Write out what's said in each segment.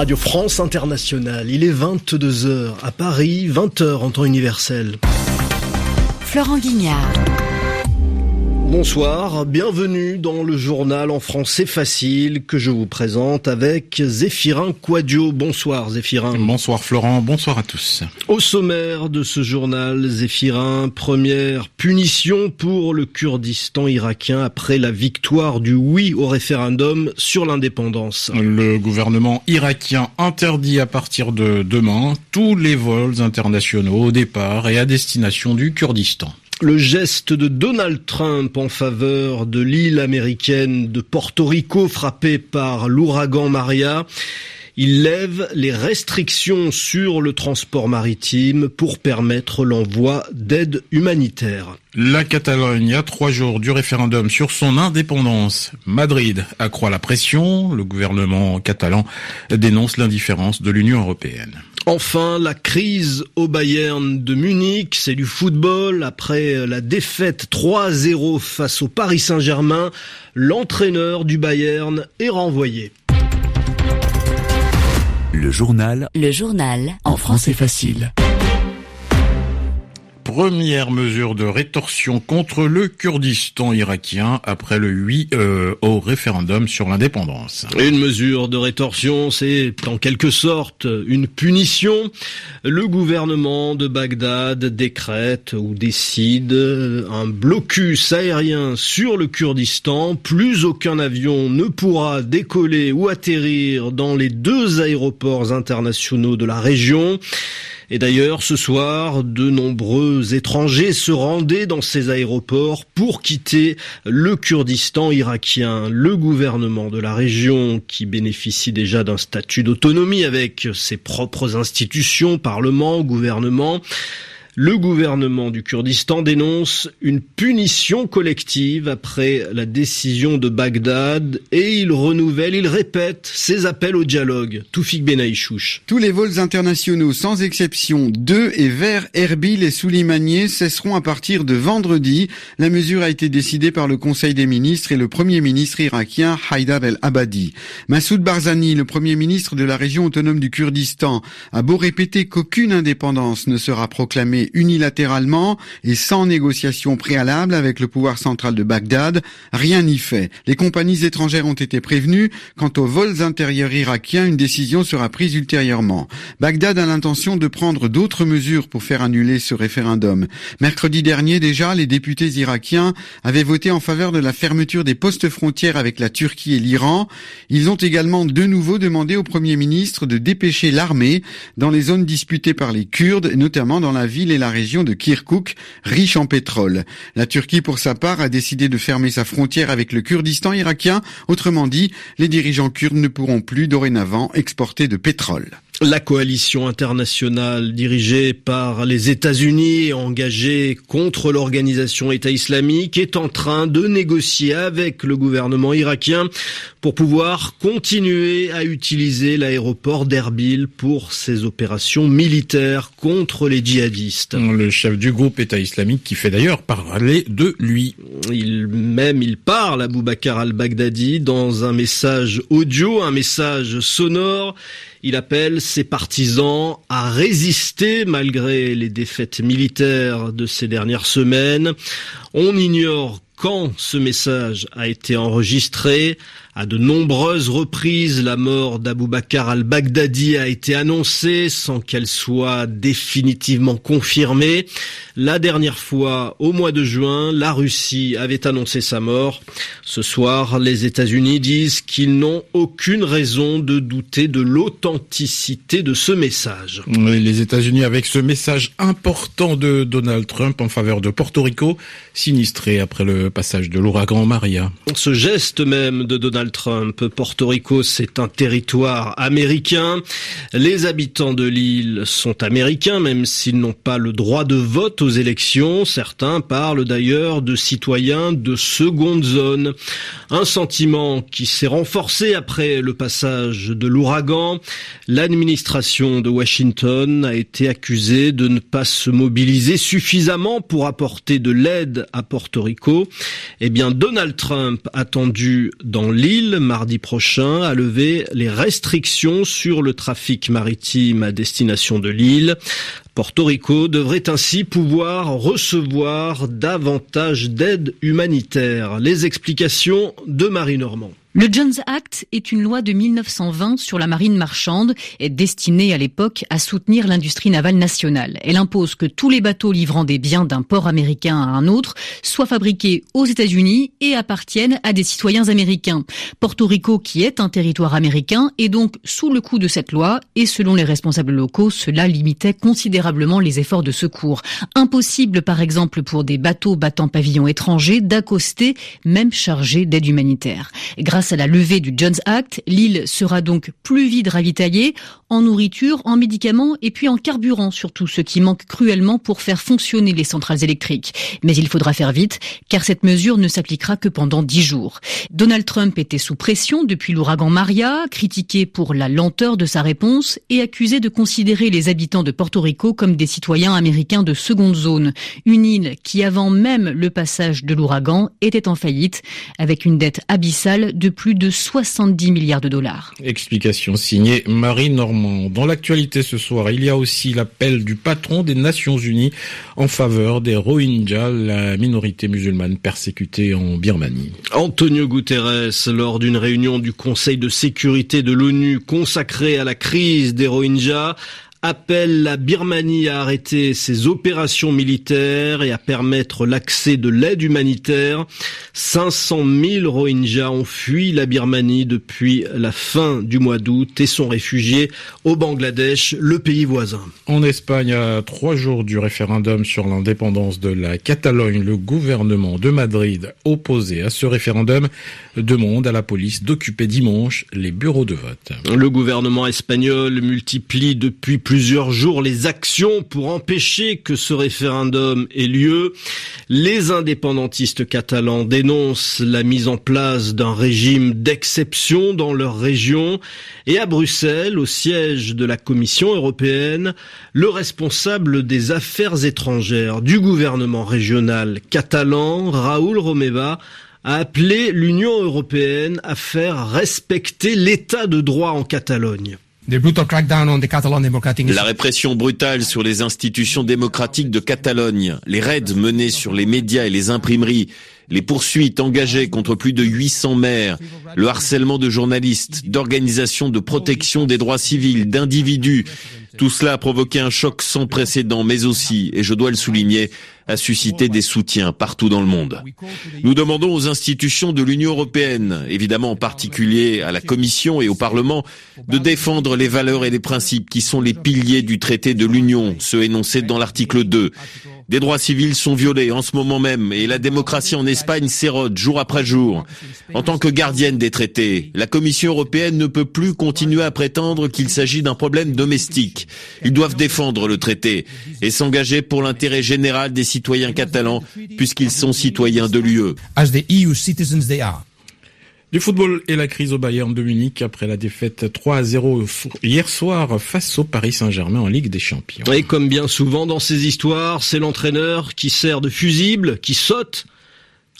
Radio France Internationale. Il est 22h à Paris, 20h en temps universel. Florent Guignard. Bonsoir, bienvenue dans le journal en français facile que je vous présente avec Zéphirin Quadio. Bonsoir Zéphirin. Bonsoir Florent, bonsoir à tous. Au sommaire de ce journal, Zéphirin, première punition pour le Kurdistan irakien après la victoire du oui au référendum sur l'indépendance. Le gouvernement irakien interdit à partir de demain tous les vols internationaux au départ et à destination du Kurdistan le geste de Donald Trump en faveur de l'île américaine de Porto Rico frappée par l'ouragan Maria. Il lève les restrictions sur le transport maritime pour permettre l'envoi d'aide humanitaire. La Catalogne a trois jours du référendum sur son indépendance. Madrid accroît la pression. Le gouvernement catalan dénonce l'indifférence de l'Union européenne. Enfin, la crise au Bayern de Munich, c'est du football. Après la défaite 3-0 face au Paris Saint-Germain, l'entraîneur du Bayern est renvoyé. Le journal. Le journal. En français facile première mesure de rétorsion contre le Kurdistan irakien après le oui euh, au référendum sur l'indépendance. Une mesure de rétorsion, c'est en quelque sorte une punition. Le gouvernement de Bagdad décrète ou décide un blocus aérien sur le Kurdistan. Plus aucun avion ne pourra décoller ou atterrir dans les deux aéroports internationaux de la région. Et d'ailleurs, ce soir, de nombreux étrangers se rendaient dans ces aéroports pour quitter le Kurdistan irakien. Le gouvernement de la région, qui bénéficie déjà d'un statut d'autonomie avec ses propres institutions, parlement, gouvernement, le gouvernement du Kurdistan dénonce une punition collective après la décision de Bagdad et il renouvelle, il répète ses appels au dialogue. Toufik Benaïchouch. Tous les vols internationaux, sans exception, de et vers Erbil et Souleymaniye cesseront à partir de vendredi. La mesure a été décidée par le Conseil des ministres et le Premier ministre irakien Haïdar el-Abadi. Massoud Barzani, le Premier ministre de la région autonome du Kurdistan, a beau répéter qu'aucune indépendance ne sera proclamée unilatéralement et sans négociation préalable avec le pouvoir central de Bagdad, rien n'y fait. Les compagnies étrangères ont été prévenues. Quant aux vols intérieurs irakiens, une décision sera prise ultérieurement. Bagdad a l'intention de prendre d'autres mesures pour faire annuler ce référendum. Mercredi dernier déjà, les députés irakiens avaient voté en faveur de la fermeture des postes frontières avec la Turquie et l'Iran. Ils ont également de nouveau demandé au Premier ministre de dépêcher l'armée dans les zones disputées par les Kurdes, notamment dans la ville et la région de Kirkuk, riche en pétrole. La Turquie, pour sa part, a décidé de fermer sa frontière avec le Kurdistan irakien. Autrement dit, les dirigeants kurdes ne pourront plus dorénavant exporter de pétrole. La coalition internationale dirigée par les États-Unis engagée contre l'organisation État islamique est en train de négocier avec le gouvernement irakien pour pouvoir continuer à utiliser l'aéroport d'Erbil pour ses opérations militaires contre les djihadistes. Le chef du groupe État islamique qui fait d'ailleurs parler de lui. Il même il parle à Boubacar al-Baghdadi dans un message audio, un message sonore il appelle ses partisans à résister malgré les défaites militaires de ces dernières semaines. On ignore quand ce message a été enregistré. À de nombreuses reprises, la mort d'Abou Bakr al-Baghdadi a été annoncée sans qu'elle soit définitivement confirmée. La dernière fois, au mois de juin, la Russie avait annoncé sa mort. Ce soir, les États-Unis disent qu'ils n'ont aucune raison de douter de l'authenticité de ce message. Les États-Unis avec ce message important de Donald Trump en faveur de Porto Rico, sinistré après le passage de l'ouragan Maria. Ce geste même de Donald Trump. Porto Rico, c'est un territoire américain. Les habitants de l'île sont américains, même s'ils n'ont pas le droit de vote aux élections. Certains parlent d'ailleurs de citoyens de seconde zone. Un sentiment qui s'est renforcé après le passage de l'ouragan. L'administration de Washington a été accusée de ne pas se mobiliser suffisamment pour apporter de l'aide à Porto Rico. Eh bien, Donald Trump attendu dans l'île mardi prochain, à lever les restrictions sur le trafic maritime à destination de l'île. Porto Rico devrait ainsi pouvoir recevoir davantage d'aide humanitaire. Les explications de Marie Normand. Le Jones Act est une loi de 1920 sur la marine marchande destinée à l'époque à soutenir l'industrie navale nationale. Elle impose que tous les bateaux livrant des biens d'un port américain à un autre soient fabriqués aux États-Unis et appartiennent à des citoyens américains. Porto Rico, qui est un territoire américain, est donc sous le coup de cette loi et selon les responsables locaux, cela limitait considérablement les efforts de secours. Impossible, par exemple, pour des bateaux battant pavillon étranger d'accoster, même chargés d'aide humanitaire. Grâce à la levée du Jones Act, l'île sera donc plus vite ravitaillée en nourriture, en médicaments et puis en carburant surtout, ce qui manque cruellement pour faire fonctionner les centrales électriques. Mais il faudra faire vite, car cette mesure ne s'appliquera que pendant dix jours. Donald Trump était sous pression depuis l'ouragan Maria, critiqué pour la lenteur de sa réponse et accusé de considérer les habitants de Porto Rico comme des citoyens américains de seconde zone. Une île qui, avant même le passage de l'ouragan, était en faillite, avec une dette abyssale de plus de 70 milliards de dollars. Explication signée Marie Normand. Dans l'actualité ce soir, il y a aussi l'appel du patron des Nations Unies en faveur des Rohingyas, la minorité musulmane persécutée en Birmanie. Antonio Guterres, lors d'une réunion du Conseil de sécurité de l'ONU consacrée à la crise des Rohingyas, appelle la Birmanie à arrêter ses opérations militaires et à permettre l'accès de l'aide humanitaire. 500 000 Rohingyas ont fui la Birmanie depuis la fin du mois d'août et sont réfugiés au Bangladesh, le pays voisin. En Espagne, à trois jours du référendum sur l'indépendance de la Catalogne, le gouvernement de Madrid, opposé à ce référendum, demande à la police d'occuper dimanche les bureaux de vote. Le gouvernement espagnol multiplie depuis plusieurs jours les actions pour empêcher que ce référendum ait lieu. Les indépendantistes catalans dénoncent la mise en place d'un régime d'exception dans leur région et à Bruxelles, au siège de la Commission européenne, le responsable des affaires étrangères du gouvernement régional catalan, Raoul Romeva, a appelé l'Union européenne à faire respecter l'état de droit en Catalogne. La répression brutale sur les institutions démocratiques de Catalogne, les raids menés sur les médias et les imprimeries, les poursuites engagées contre plus de 800 maires, le harcèlement de journalistes, d'organisations de protection des droits civils, d'individus, tout cela a provoqué un choc sans précédent, mais aussi, et je dois le souligner, a suscité des soutiens partout dans le monde. Nous demandons aux institutions de l'Union européenne, évidemment en particulier à la Commission et au Parlement, de défendre les valeurs et les principes qui sont les piliers du traité de l'Union, ceux énoncés dans l'article 2. Des droits civils sont violés en ce moment même et la démocratie en Espagne s'érode jour après jour. En tant que gardienne des traités, la Commission européenne ne peut plus continuer à prétendre qu'il s'agit d'un problème domestique. Ils doivent défendre le traité et s'engager pour l'intérêt général des citoyens catalans puisqu'ils sont citoyens de l'UE. Du football et la crise au Bayern de Munich après la défaite 3 à 0 hier soir face au Paris Saint-Germain en Ligue des Champions. Et comme bien souvent dans ces histoires, c'est l'entraîneur qui sert de fusible, qui saute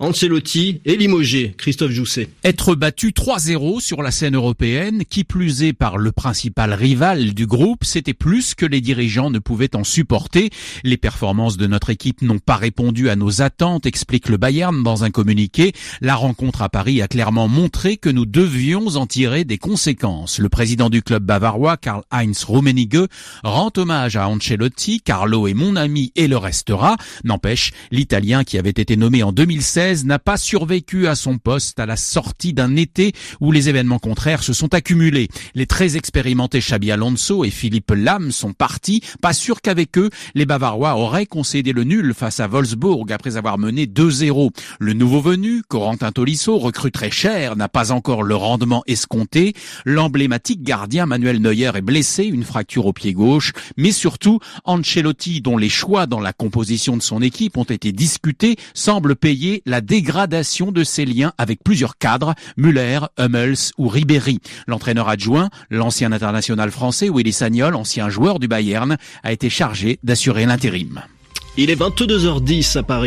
Ancelotti et limogé, Christophe Jousset. Être battu 3-0 sur la scène européenne, qui plus est par le principal rival du groupe, c'était plus que les dirigeants ne pouvaient en supporter. Les performances de notre équipe n'ont pas répondu à nos attentes, explique le Bayern dans un communiqué. La rencontre à Paris a clairement montré que nous devions en tirer des conséquences. Le président du club bavarois, Karl-Heinz Rummenigge, rend hommage à Ancelotti, Carlo est mon ami et le restera. N'empêche, l'Italien qui avait été nommé en 2016 n'a pas survécu à son poste à la sortie d'un été où les événements contraires se sont accumulés. Les très expérimentés Xabi Alonso et Philippe Lam sont partis, pas sûr qu'avec eux, les Bavarois auraient concédé le nul face à Wolfsburg après avoir mené 2-0. Le nouveau venu, Corentin Tolisso, recrue très cher, n'a pas encore le rendement escompté. L'emblématique gardien Manuel Neuer est blessé, une fracture au pied gauche, mais surtout Ancelotti, dont les choix dans la composition de son équipe ont été discutés, semble payer la dégradation de ses liens avec plusieurs cadres, Muller, Hummels ou Ribéry. L'entraîneur adjoint, l'ancien international français Willy Sagnol, ancien joueur du Bayern, a été chargé d'assurer l'intérim. Il est 22h10 à Paris.